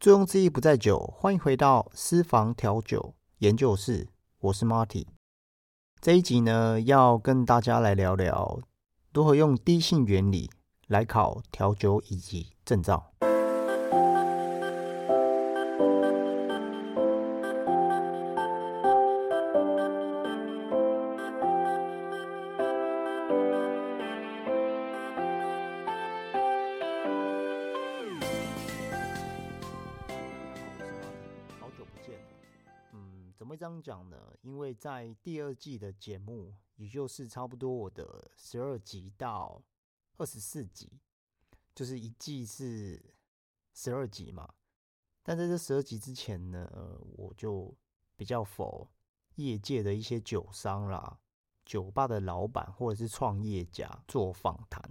醉翁之意不在酒，欢迎回到私房调酒研究室，我是 Marty。这一集呢，要跟大家来聊聊如何用低性原理来考调酒以及证照。在第二季的节目，也就是差不多我的十二集到二十四集，就是一季是十二集嘛。但在这十二集之前呢，我就比较否业界的一些酒商啦、酒吧的老板或者是创业家做访谈，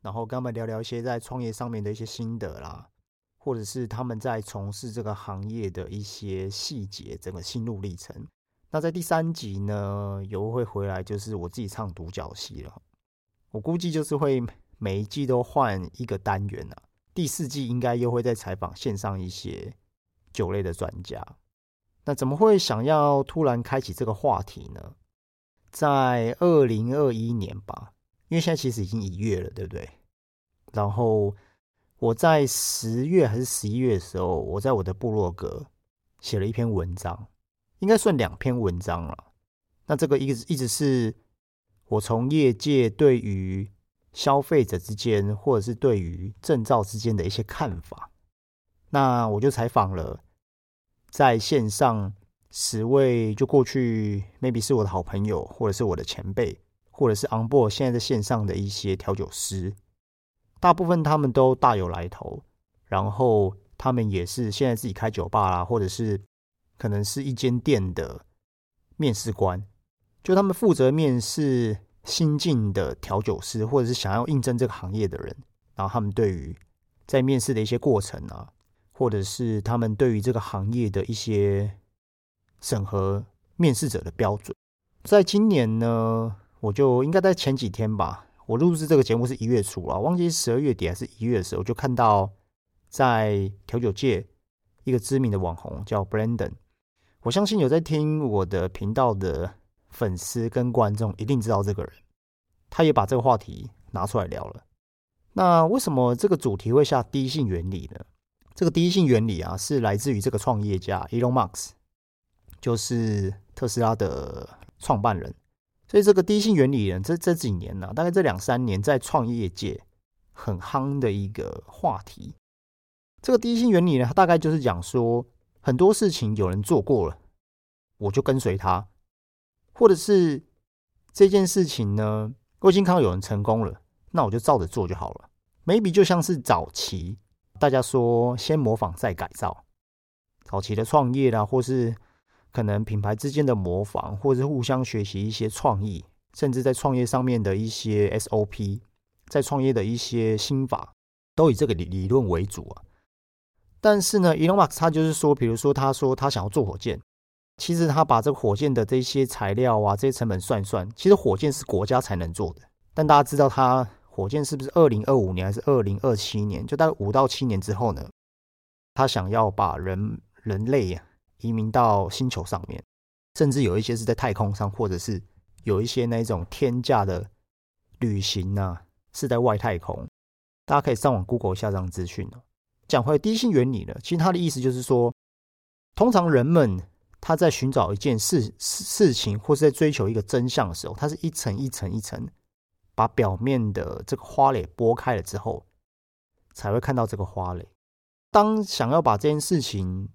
然后跟他们聊聊一些在创业上面的一些心得啦。或者是他们在从事这个行业的一些细节，整个心路历程。那在第三集呢，又会回来，就是我自己唱独角戏了。我估计就是会每一季都换一个单元啊。第四季应该又会再采访线上一些酒类的专家。那怎么会想要突然开启这个话题呢？在二零二一年吧，因为现在其实已经一月了，对不对？然后。我在十月还是十一月的时候，我在我的部落格写了一篇文章，应该算两篇文章了。那这个一直一直是我从业界对于消费者之间，或者是对于证照之间的一些看法。那我就采访了在线上十位，就过去 maybe 是我的好朋友，或者是我的前辈，或者是 on board 现在在线上的一些调酒师。大部分他们都大有来头，然后他们也是现在自己开酒吧啦，或者是可能是一间店的面试官，就他们负责面试新进的调酒师，或者是想要应征这个行业的人。然后他们对于在面试的一些过程啊，或者是他们对于这个行业的一些审核面试者的标准，在今年呢，我就应该在前几天吧。我录制这个节目是一月初啊，忘记十二月底还是一月的时候，就看到在调酒界一个知名的网红叫 Brandon，我相信有在听我的频道的粉丝跟观众一定知道这个人，他也把这个话题拿出来聊了。那为什么这个主题会下第一性原理呢？这个第一性原理啊，是来自于这个创业家 Elon Musk，就是特斯拉的创办人。所以这个第一性原理呢，这这几年呢，大概这两三年在创业界很夯的一个话题。这个第一性原理呢，它大概就是讲说，很多事情有人做过了，我就跟随他；或者是这件事情呢，我已经看到有人成功了，那我就照着做就好了。maybe 就像是早期大家说先模仿再改造，早期的创业啦，或是。可能品牌之间的模仿，或是互相学习一些创意，甚至在创业上面的一些 SOP，在创业的一些心法，都以这个理理论为主啊。但是呢，Elon Musk 他就是说，比如说他说他想要做火箭，其实他把这个火箭的这些材料啊，这些成本算一算，其实火箭是国家才能做的。但大家知道，他火箭是不是二零二五年还是二零二七年？就大概五到七年之后呢，他想要把人人类呀。移民到星球上面，甚至有一些是在太空上，或者是有一些那种天价的旅行呢，是在外太空。大家可以上网 Google 一下这样资讯哦。讲回第一性原理呢，其实它的意思就是说，通常人们他在寻找一件事事情，或是在追求一个真相的时候，它是一层一层一层把表面的这个花蕾剥开了之后，才会看到这个花蕾。当想要把这件事情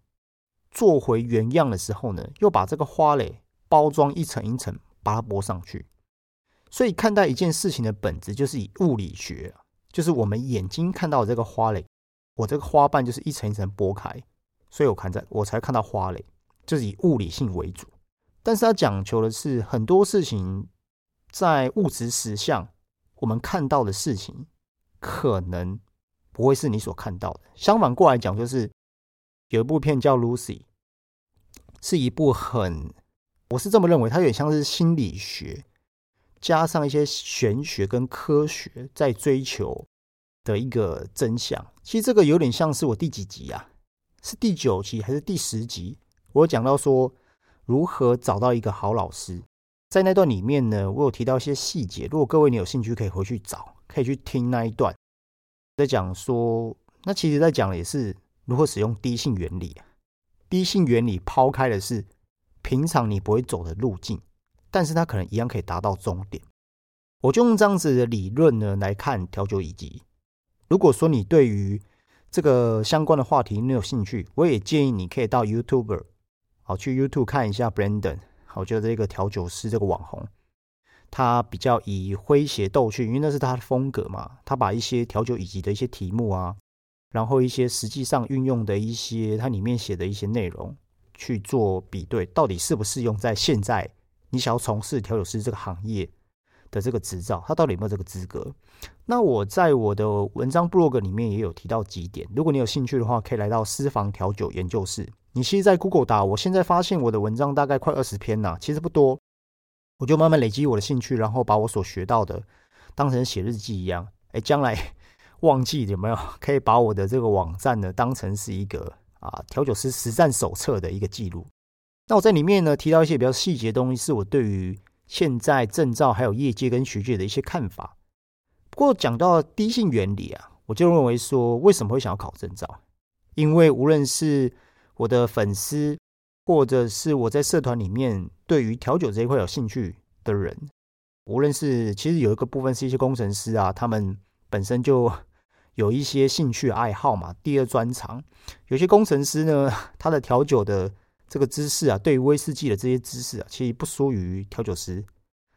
做回原样的时候呢，又把这个花蕾包装一层一层，把它剥上去。所以看待一件事情的本质，就是以物理学，就是我们眼睛看到这个花蕾，我这个花瓣就是一层一层剥开，所以我看在我才看到花蕾，就是以物理性为主。但是它讲求的是很多事情在物质实相，我们看到的事情可能不会是你所看到的。相反过来讲，就是。有一部片叫《Lucy》，是一部很，我是这么认为，它有点像是心理学加上一些玄学跟科学在追求的一个真相。其实这个有点像是我第几集啊？是第九集还是第十集？我有讲到说如何找到一个好老师，在那段里面呢，我有提到一些细节。如果各位你有兴趣，可以回去找，可以去听那一段，在讲说，那其实在讲的也是如何使用低性原理。低性原理抛开的是平常你不会走的路径，但是它可能一样可以达到终点。我就用这样子的理论呢来看调酒以及，如果说你对于这个相关的话题你有兴趣，我也建议你可以到 YouTube，好去 YouTube 看一下 Brandon，好，就这个调酒师这个网红，他比较以诙谐逗趣，因为那是他的风格嘛，他把一些调酒以及的一些题目啊。然后一些实际上运用的一些，它里面写的一些内容去做比对，到底适不适用在现在你想要从事调酒师这个行业的这个执照，他到底有没有这个资格？那我在我的文章 blog 里面也有提到几点，如果你有兴趣的话，可以来到私房调酒研究室。你其实，在 Google 打，我现在发现我的文章大概快二十篇呐，其实不多，我就慢慢累积我的兴趣，然后把我所学到的当成写日记一样，哎，将来。忘记有没有可以把我的这个网站呢当成是一个啊调酒师实战手册的一个记录？那我在里面呢提到一些比较细节的东西，是我对于现在证照还有业界跟学界的一些看法。不过讲到低性原理啊，我就认为说为什么会想要考证照？因为无论是我的粉丝，或者是我在社团里面对于调酒这一块有兴趣的人，无论是其实有一个部分是一些工程师啊，他们本身就有一些兴趣爱好嘛，第二专长，有些工程师呢，他的调酒的这个知识啊，对于威士忌的这些知识啊，其实不输于调酒师，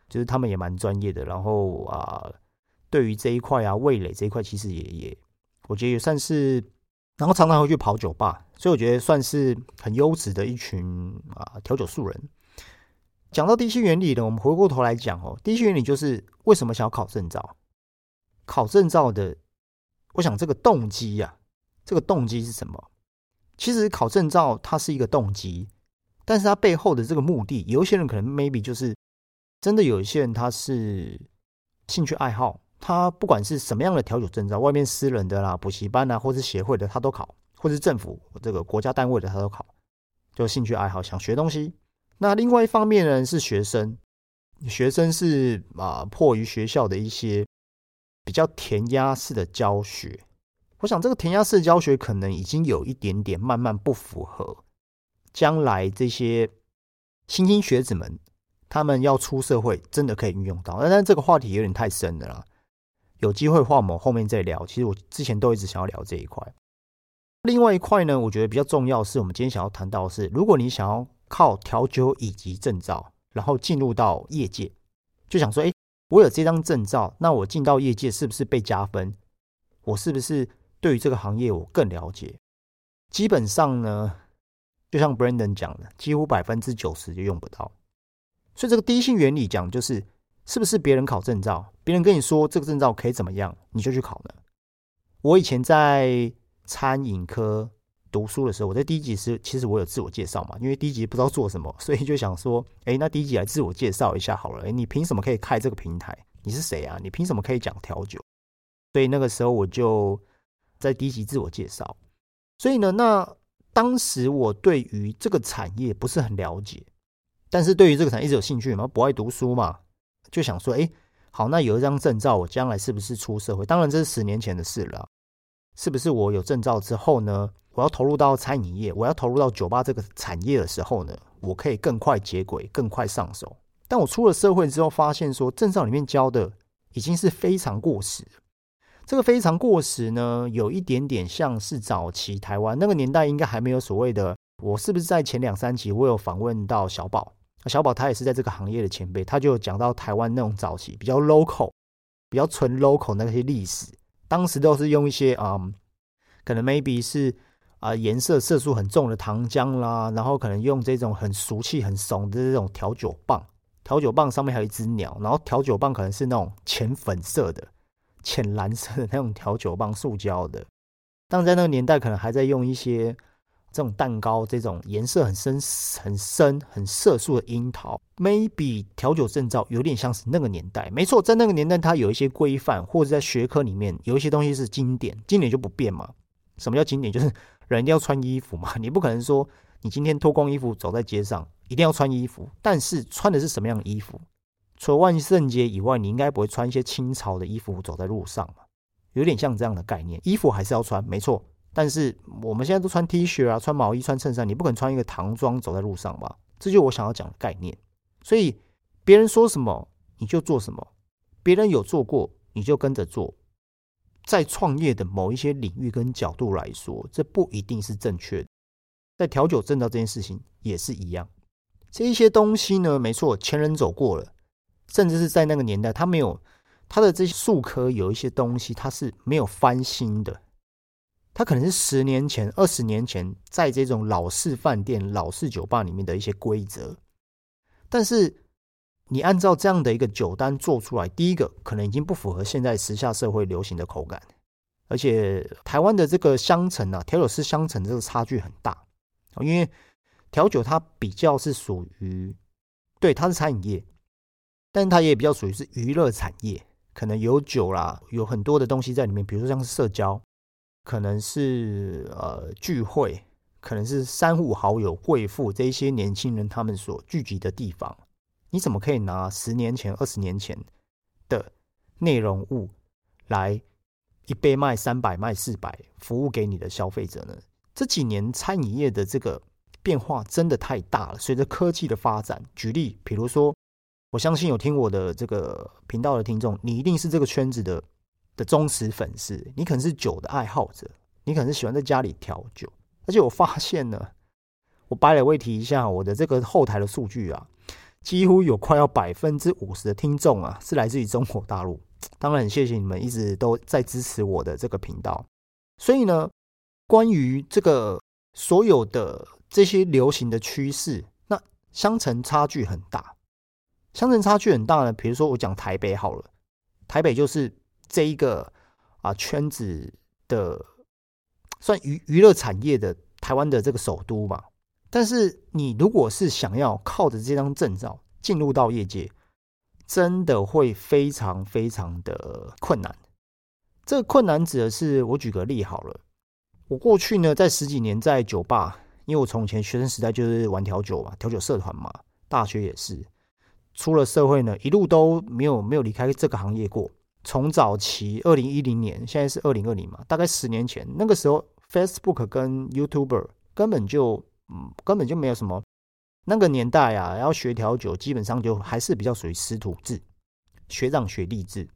就是他们也蛮专业的。然后啊，对于这一块啊，味蕾这一块，其实也也，我觉得也算是，然后常常会去跑酒吧，所以我觉得算是很优质的一群啊调酒素人。讲到第七原理呢，我们回过头来讲哦，第七原理就是为什么想要考证照，考证照的。我想这个动机呀，这个动机是什么？其实考证照它是一个动机，但是它背后的这个目的，有一些人可能 maybe 就是真的有一些人他是兴趣爱好，他不管是什么样的调酒证照，外面私人的啦、补习班啊，或是协会的，他都考，或是政府这个国家单位的他都考，就兴趣爱好想学东西。那另外一方面呢，是学生，学生是啊，迫于学校的一些。比较填鸭式的教学，我想这个填鸭式教学可能已经有一点点慢慢不符合将来这些新兴学子们他们要出社会真的可以运用到。但但这个话题有点太深了啦，有机会的话我们后面再聊。其实我之前都一直想要聊这一块。另外一块呢，我觉得比较重要是我们今天想要谈到的是，如果你想要靠调酒以及证照，然后进入到业界，就想说，哎。我有这张证照，那我进到业界是不是被加分？我是不是对于这个行业我更了解？基本上呢，就像 Brandon 讲的，几乎百分之九十就用不到。所以这个第一性原理讲就是，是不是别人考证照，别人跟你说这个证照可以怎么样，你就去考呢？我以前在餐饮科。读书的时候，我在第一集是其实我有自我介绍嘛，因为第一集不知道做什么，所以就想说，哎，那第一集来自我介绍一下好了。哎，你凭什么可以开这个平台？你是谁啊？你凭什么可以讲调酒？所以那个时候我就在第一集自我介绍。所以呢，那当时我对于这个产业不是很了解，但是对于这个产业一直有兴趣嘛，不爱读书嘛，就想说，哎，好，那有一张证照，我将来是不是出社会？当然这是十年前的事了，是不是我有证照之后呢？我要投入到餐饮业，我要投入到酒吧这个产业的时候呢，我可以更快接轨，更快上手。但我出了社会之后，发现说证照里面教的已经是非常过时。这个非常过时呢，有一点点像是早期台湾那个年代，应该还没有所谓的。我是不是在前两三集我有访问到小宝？小宝他也是在这个行业的前辈，他就讲到台湾那种早期比较 local、比较纯 local 那些历史，当时都是用一些啊，可能 maybe 是。啊，颜色色素很重的糖浆啦，然后可能用这种很俗气、很怂的这种调酒棒，调酒棒上面还有一只鸟，然后调酒棒可能是那种浅粉色的、浅蓝色的那种调酒棒，塑胶的。但在那个年代，可能还在用一些这种蛋糕，这种颜色很深、很深、很色素的樱桃。Maybe 调酒证照有点像是那个年代，没错，在那个年代，它有一些规范，或者在学科里面有一些东西是经典，经典就不变嘛。什么叫经典？就是人一定要穿衣服嘛，你不可能说你今天脱光衣服走在街上，一定要穿衣服。但是穿的是什么样的衣服？除了万圣节以外，你应该不会穿一些清朝的衣服走在路上嘛？有点像这样的概念，衣服还是要穿，没错。但是我们现在都穿 T 恤啊，穿毛衣、穿衬衫，你不可能穿一个唐装走在路上吧？这就是我想要讲的概念。所以别人说什么你就做什么，别人有做过你就跟着做。在创业的某一些领域跟角度来说，这不一定是正确的。在调酒证照这件事情也是一样。这一些东西呢，没错，前人走过了，甚至是在那个年代，他没有他的这些术科有一些东西，他是没有翻新的。它可能是十年前、二十年前在这种老式饭店、老式酒吧里面的一些规则，但是你按照这样的一个酒单做出来，第一个可能已经不符合现在时下社会流行的口感，而且台湾的这个香橙啊，调酒师香橙这个差距很大，因为调酒它比较是属于对它是餐饮业，但它也比较属于是娱乐产业，可能有酒啦，有很多的东西在里面，比如说像是社交。可能是呃聚会，可能是三五好友、贵妇这一些年轻人他们所聚集的地方。你怎么可以拿十年前、二十年前的内容物来一杯卖三百、卖四百，服务给你的消费者呢？这几年餐饮业的这个变化真的太大了。随着科技的发展，举例，比如说，我相信有听我的这个频道的听众，你一定是这个圈子的。的忠实粉丝，你可能是酒的爱好者，你可能是喜欢在家里调酒，而且我发现呢，我白了会提一下我的这个后台的数据啊，几乎有快要百分之五十的听众啊是来自于中国大陆。当然，很谢谢你们一直都在支持我的这个频道。所以呢，关于这个所有的这些流行的趋势，那相城差距很大。相城差距很大呢，比如说我讲台北好了，台北就是。这一个啊圈子的算娱娱乐产业的台湾的这个首都嘛，但是你如果是想要靠着这张证照进入到业界，真的会非常非常的困难。这个困难指的是，我举个例好了，我过去呢在十几年在酒吧，因为我从前学生时代就是玩调酒嘛，调酒社团嘛，大学也是，出了社会呢一路都没有没有离开这个行业过。从早期二零一零年，现在是二零二零嘛，大概十年前，那个时候 Facebook 跟 YouTuber 根本就嗯根本就没有什么。那个年代啊，要学调酒，基本上就还是比较属于师徒制、学长学弟制。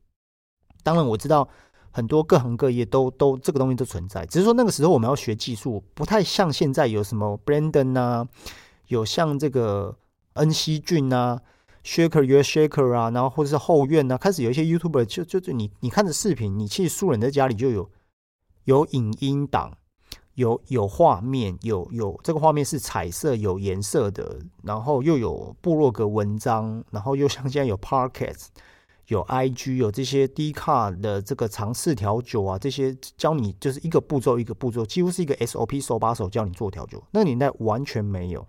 当然我知道很多各行各业都都这个东西都存在，只是说那个时候我们要学技术，不太像现在有什么 Brandon 啊，有像这个恩熙俊啊。Shaker your shaker 啊，然后或者是后院啊，开始有一些 YouTuber 就就就你你看着视频，你其实素人在家里就有有影音档，有有画面，有有这个画面是彩色有颜色的，然后又有部落格文章，然后又像现在有 Podcast，有 IG，有这些低卡的这个尝试调酒啊，这些教你就是一个步骤一个步骤，几乎是一个 SOP 手把手教你做调酒，那个年代完全没有。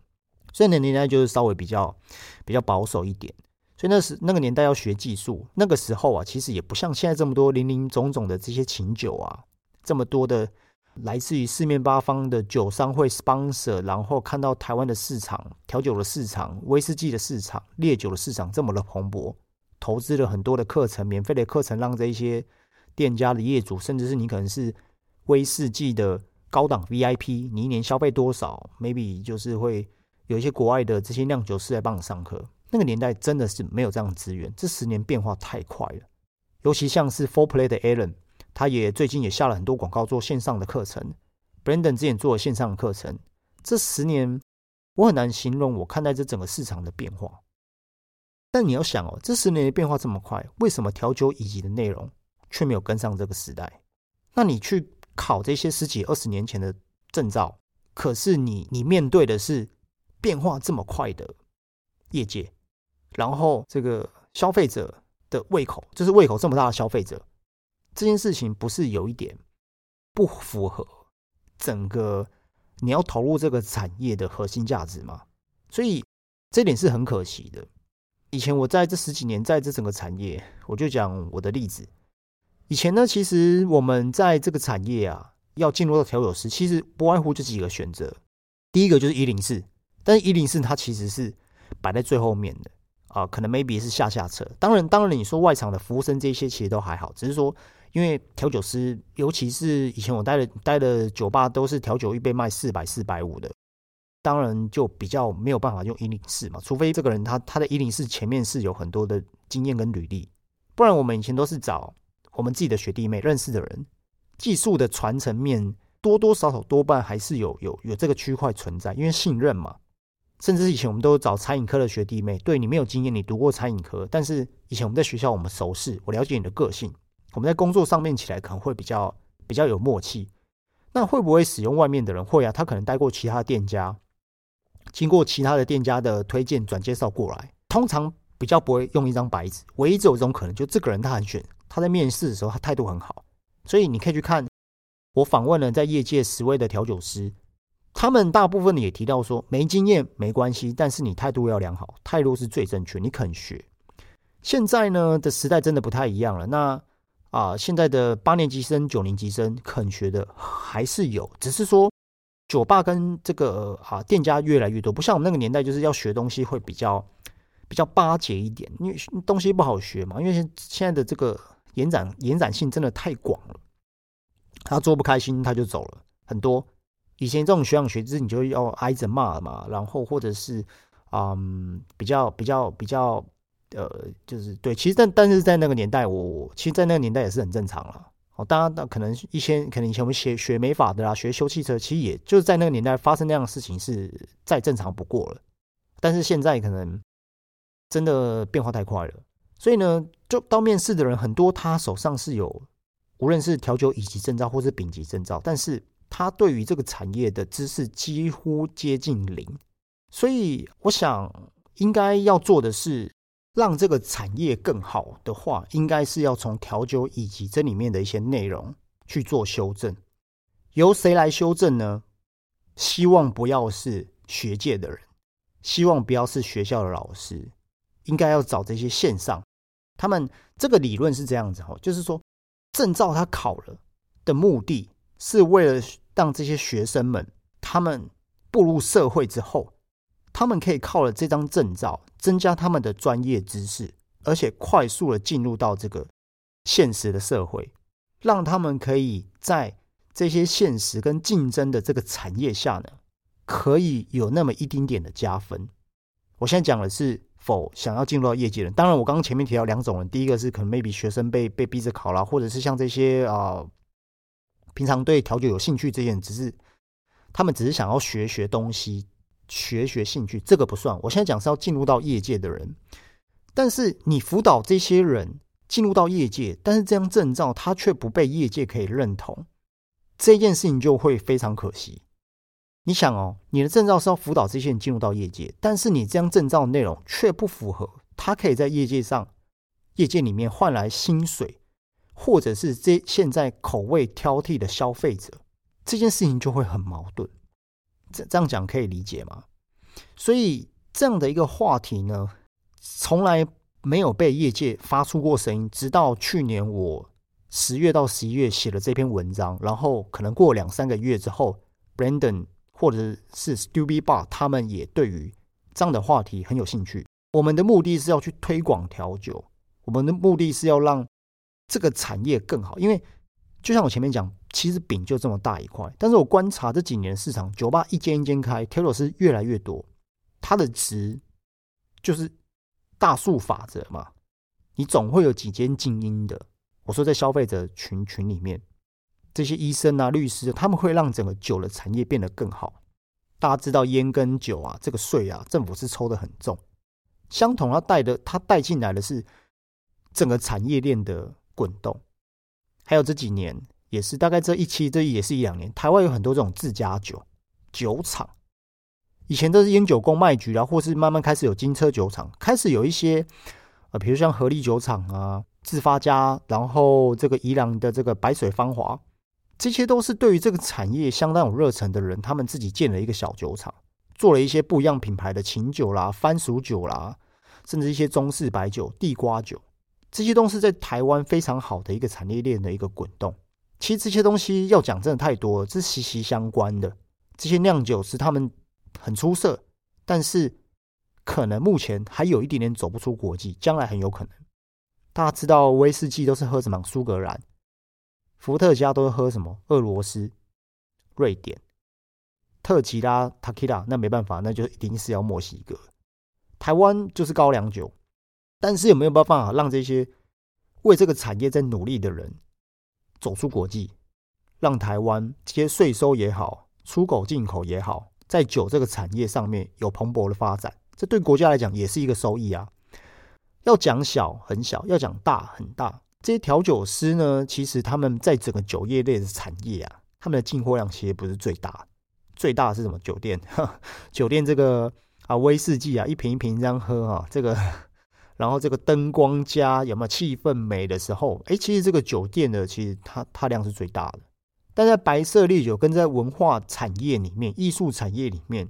所以那年代就是稍微比较比较保守一点，所以那时那个年代要学技术，那个时候啊，其实也不像现在这么多林林总总的这些琴酒啊，这么多的来自于四面八方的酒商会 sponsor，然后看到台湾的市场调酒的市场、威士忌的市场、烈酒的市场这么的蓬勃，投资了很多的课程、免费的课程，让这一些店家的业主，甚至是你可能是威士忌的高档 VIP，你一年消费多少，maybe 就是会。有一些国外的这些酿酒师来帮你上课，那个年代真的是没有这样的资源。这十年变化太快了，尤其像是 Four Play 的 Alan，他也最近也下了很多广告做线上的课程。Brandon 之前做了线上的课程，这十年我很难形容我看待这整个市场的变化。但你要想哦，这十年的变化这么快，为什么调酒以及的内容却没有跟上这个时代？那你去考这些十几二十年前的证照，可是你你面对的是。变化这么快的业界，然后这个消费者的胃口，就是胃口这么大的消费者，这件事情不是有一点不符合整个你要投入这个产业的核心价值吗？所以这点是很可惜的。以前我在这十几年在这整个产业，我就讲我的例子。以前呢，其实我们在这个产业啊，要进入到调酒师，其实不外乎就几个选择。第一个就是一零四，但是一零四它其实是摆在最后面的啊，可能 maybe 是下下策。当然，当然你说外场的服务生这些其实都还好，只是说因为调酒师，尤其是以前我待的待的酒吧都是调酒一杯卖四百四百五的，当然就比较没有办法用一零四嘛，除非这个人他他的一零四前面是有很多的经验跟履历，不然我们以前都是找我们自己的学弟妹认识的人。技术的传承面多多少少多半还是有有有这个区块存在，因为信任嘛。甚至以前我们都找餐饮科的学弟妹，对你没有经验，你读过餐饮科，但是以前我们在学校我们熟识，我了解你的个性，我们在工作上面起来可能会比较比较有默契。那会不会使用外面的人？会啊，他可能带过其他店家，经过其他的店家的推荐转介绍过来，通常比较不会用一张白纸。唯一只有这种可能，就这个人他很选，他在面试的时候他态度很好。所以你可以去看，我访问了在业界十位的调酒师，他们大部分也提到说，没经验没关系，但是你态度要良好，态度是最正确，你肯学。现在呢的时代真的不太一样了，那啊，现在的八年级生、九年级生肯学的还是有，只是说酒吧跟这个啊店家越来越多，不像我们那个年代，就是要学东西会比较比较巴结一点，因为东西不好学嘛，因为现在的这个。延展延展性真的太广了，他做不开心他就走了。很多以前这种学长学制，你就要挨着骂嘛，然后或者是嗯比较比较比较呃，就是对。其实但但是在那个年代，我其实，在那个年代也是很正常了。哦，当然那可能一些可能以前我们学学美法的啦，学修汽车，其实也就是在那个年代发生那样的事情是再正常不过了。但是现在可能真的变化太快了。所以呢，就到面试的人很多，他手上是有无论是调酒乙级证照或是丙级证照，但是他对于这个产业的知识几乎接近零。所以我想，应该要做的是，让这个产业更好的话，应该是要从调酒以及这里面的一些内容去做修正。由谁来修正呢？希望不要是学界的人，希望不要是学校的老师，应该要找这些线上。他们这个理论是这样子哈，就是说证照他考了的目的是为了让这些学生们他们步入社会之后，他们可以靠了这张证照增加他们的专业知识，而且快速的进入到这个现实的社会，让他们可以在这些现实跟竞争的这个产业下呢，可以有那么一丁点的加分。我现在讲的是。否想要进入到业界人，当然我刚刚前面提到两种人，第一个是可能 maybe 学生被被逼着考啦，或者是像这些啊，平常对调酒有兴趣这些人，只是他们只是想要学学东西，学学兴趣，这个不算。我现在讲是要进入到业界的人，但是你辅导这些人进入到业界，但是这张证照他却不被业界可以认同，这件事情就会非常可惜。你想哦，你的证照是要辅导这些人进入到业界，但是你这张证照内容却不符合他可以在业界上、业界里面换来薪水，或者是这现在口味挑剔的消费者，这件事情就会很矛盾。这这样讲可以理解吗？所以这样的一个话题呢，从来没有被业界发出过声音，直到去年我十月到十一月写了这篇文章，然后可能过两三个月之后，Brandon。或者是 Stupid Bar，他们也对于这样的话题很有兴趣。我们的目的是要去推广调酒，我们的目的是要让这个产业更好。因为就像我前面讲，其实饼就这么大一块，但是我观察这几年市场，酒吧一间一间开，调酒师越来越多，它的值就是大数法则嘛，你总会有几间精英的。我说在消费者群群里面。这些医生啊、律师，他们会让整个酒的产业变得更好。大家知道烟跟酒啊，这个税啊，政府是抽的很重。相同，它带的，它带进来的是整个产业链的滚动。还有这几年，也是大概这一期，这也是一两年，台湾有很多这种自家酒酒厂。以前都是烟酒公卖局啊，或是慢慢开始有金车酒厂，开始有一些呃，比如像合力酒厂啊、自发家，然后这个宜良的这个白水芳华。这些都是对于这个产业相当有热忱的人，他们自己建了一个小酒厂，做了一些不一样品牌的琴酒啦、番薯酒啦，甚至一些中式白酒、地瓜酒，这些都是在台湾非常好的一个产业链的一个滚动。其实这些东西要讲真的太多了，这是息息相关的。这些酿酒师他们很出色，但是可能目前还有一点点走不出国际，将来很有可能。大家知道威士忌都是喝什么？苏格兰、伏特加都是喝什么？俄罗斯、瑞典、特吉拉、塔 q 拉，那没办法，那就一定是要墨西哥。台湾就是高粱酒，但是有没有办法让这些为这个产业在努力的人走出国际，让台湾这些税收也好？出口进口也好，在酒这个产业上面有蓬勃的发展，这对国家来讲也是一个收益啊。要讲小很小，要讲大很大。这些调酒师呢，其实他们在整个酒业类的产业啊，他们的进货量其实不是最大，最大是什么？酒店，酒店这个啊威士忌啊，一瓶一瓶这样喝啊，这个，然后这个灯光加有没有气氛美的时候，哎，其实这个酒店的其实它它量是最大的。但在白色烈酒跟在文化产业里面、艺术产业里面、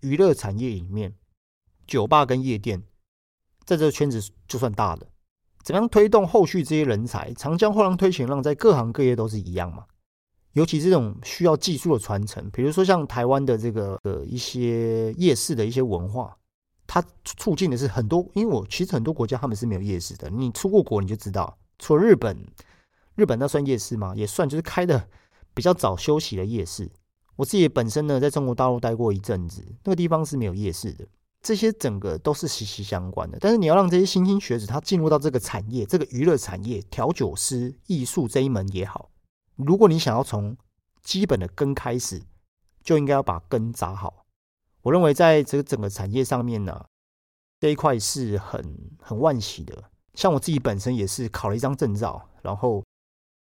娱乐产业里面，酒吧跟夜店，在这个圈子就算大的。怎样推动后续这些人才？长江后浪推前浪，在各行各业都是一样嘛。尤其这种需要技术的传承，比如说像台湾的这个呃一些夜市的一些文化，它促进的是很多。因为我其实很多国家他们是没有夜市的，你出过国你就知道。除了日本，日本那算夜市吗？也算，就是开的。比较早休息的夜市，我自己本身呢，在中国大陆待过一阵子，那个地方是没有夜市的。这些整个都是息息相关的。但是你要让这些新兴学子他进入到这个产业，这个娱乐产业、调酒师、艺术这一门也好，如果你想要从基本的根开始，就应该要把根扎好。我认为在这个整个产业上面呢，这一块是很很万喜的。像我自己本身也是考了一张证照，然后。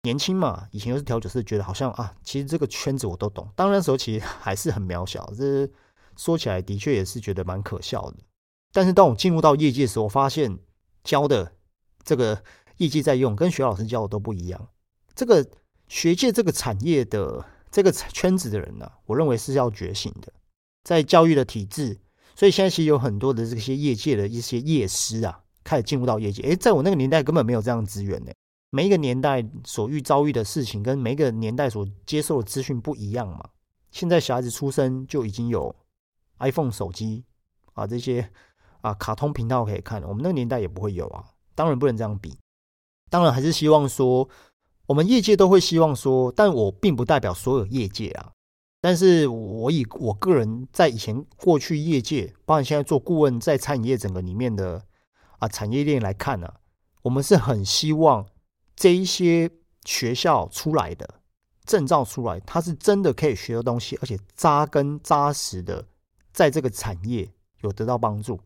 年轻嘛，以前又是调酒师，觉得好像啊，其实这个圈子我都懂。当然时候其实还是很渺小，这说起来的确也是觉得蛮可笑的。但是当我进入到业界的时，我发现教的这个业界在用，跟学老师教的都不一样。这个学界这个产业的这个圈子的人呢，我认为是要觉醒的。在教育的体制，所以现在其实有很多的这些业界的一些业师啊，开始进入到业界。诶，在我那个年代根本没有这样资源呢。每一个年代所遇遭遇的事情，跟每一个年代所接受的资讯不一样嘛。现在小孩子出生就已经有 iPhone 手机啊，这些啊卡通频道可以看。我们那个年代也不会有啊，当然不能这样比。当然还是希望说，我们业界都会希望说，但我并不代表所有业界啊。但是我以我个人在以前过去业界，包括现在做顾问，在餐饮业整个里面的啊产业链来看呢，我们是很希望。这一些学校出来的证照出来，他是真的可以学到东西，而且扎根扎实的，在这个产业有得到帮助。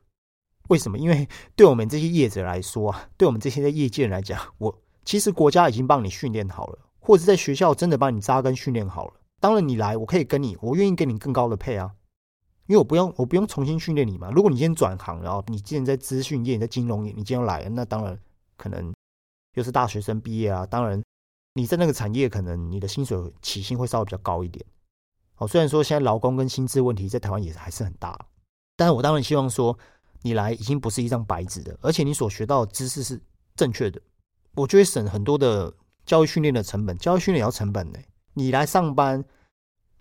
为什么？因为对我们这些业者来说啊，对我们这些在业界人来讲，我其实国家已经帮你训练好了，或者在学校真的帮你扎根训练好了。当然你来，我可以跟你，我愿意给你更高的配啊，因为我不用，我不用重新训练你嘛。如果你今天转行，然后你今天在资讯业、在金融业，你今天来，那当然可能。又是大学生毕业啊，当然你在那个产业，可能你的薪水起薪会稍微比较高一点。哦，虽然说现在劳工跟薪资问题在台湾也还是很大，但是我当然希望说你来已经不是一张白纸的，而且你所学到的知识是正确的，我就会省很多的教育训练的成本。教育训练也要成本呢。你来上班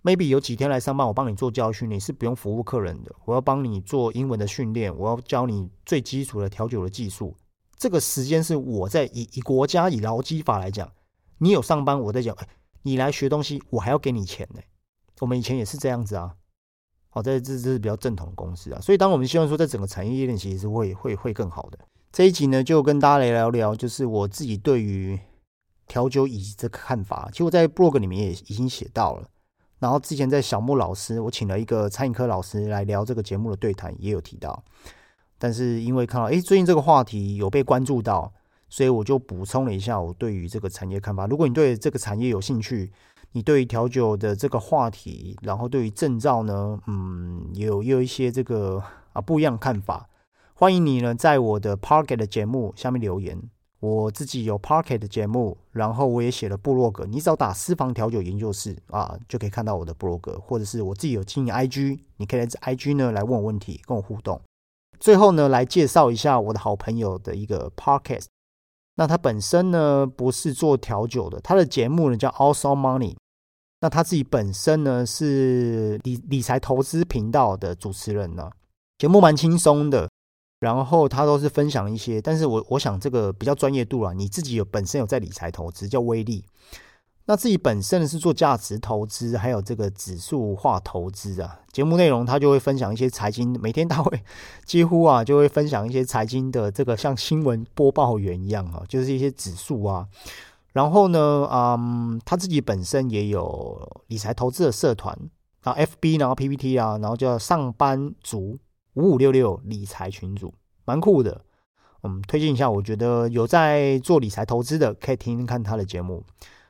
，maybe 有几天来上班，我帮你做教训你是不用服务客人的，我要帮你做英文的训练，我要教你最基础的调酒的技术。这个时间是我在以以国家以劳基法来讲，你有上班，我在讲，你来学东西，我还要给你钱呢。我们以前也是这样子啊。好，这这这是比较正统的公司啊。所以，当我们希望说，在整个产业链其实是会会会更好的。这一集呢，就跟大家来聊聊，就是我自己对于调酒以及这个看法。其实我在 blog 里面也已经写到了。然后之前在小木老师，我请了一个餐饮科老师来聊这个节目的对谈，也有提到。但是因为看到哎，最近这个话题有被关注到，所以我就补充了一下我对于这个产业看法。如果你对这个产业有兴趣，你对于调酒的这个话题，然后对于证照呢，嗯，有有一些这个啊不一样看法，欢迎你呢在我的 Parket 的节目下面留言。我自己有 Parket 的节目，然后我也写了部落格，你只要打私房调酒研究室啊，就可以看到我的部落格，或者是我自己有经营 IG，你可以在 IG 呢来问我问题，跟我互动。最后呢，来介绍一下我的好朋友的一个 podcast，那他本身呢不是做调酒的，他的节目呢叫 Also Money。那他自己本身呢是理理财投资频道的主持人呢，节目蛮轻松的，然后他都是分享一些，但是我我想这个比较专业度啦，你自己有本身有在理财投资叫威力。那自己本身是做价值投资，还有这个指数化投资啊。节目内容他就会分享一些财经，每天他会几乎啊就会分享一些财经的这个像新闻播报员一样啊，就是一些指数啊。然后呢，嗯，他自己本身也有理财投资的社团啊，FB，然后 PPT 啊，然后叫上班族五五六六理财群组，蛮酷的。嗯，推荐一下，我觉得有在做理财投资的，可以听听看他的节目。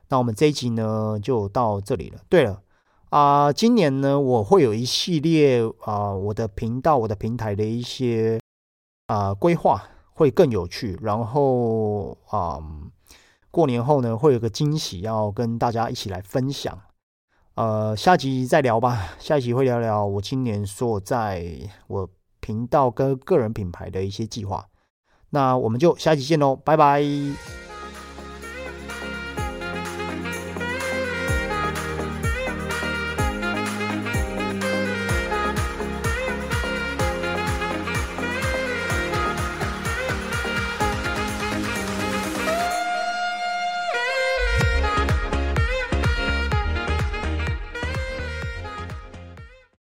那我们这一集呢，就到这里了。对了，啊，今年呢，我会有一系列啊，我的频道、我的平台的一些啊规划会更有趣。然后啊，过年后呢，会有个惊喜要跟大家一起来分享。呃，下集再聊吧。下一集会聊聊我今年所在我频道跟个人品牌的一些计划。那我们就下期见喽，拜拜。